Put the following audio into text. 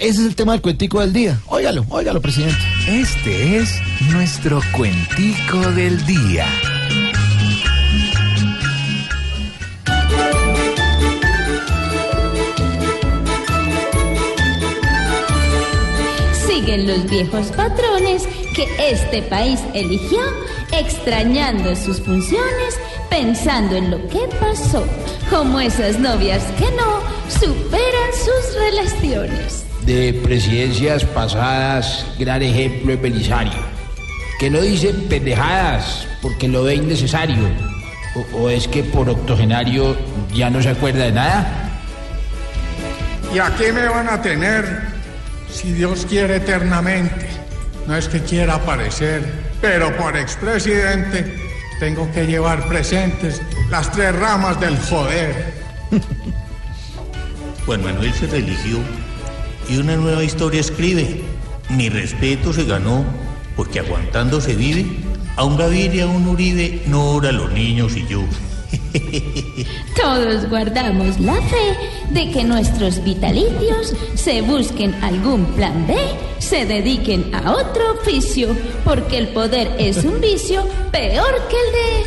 Ese es el tema del cuentico del día. Óigalo, óigalo, presidente. Este es nuestro cuentico del día. siguen los viejos patrones que este país eligió, extrañando sus funciones, pensando en lo que pasó, como esas novias que no superan sus relaciones. De presidencias pasadas, gran ejemplo es Belisario, que no dicen pendejadas porque lo ve innecesario, o, o es que por octogenario ya no se acuerda de nada. ¿Y aquí me van a tener si Dios quiere eternamente. No es que quiera aparecer, pero por expresidente tengo que llevar presentes las tres ramas del joder. Juan Manuel se religió y una nueva historia escribe. Mi respeto se ganó porque aguantando se vive. A un Gaviria, a un Uribe, no ora los niños y yo. Todos guardamos la fe de que nuestros vitalicios se busquen algún plan B, se dediquen a otro oficio, porque el poder es un vicio peor que el de.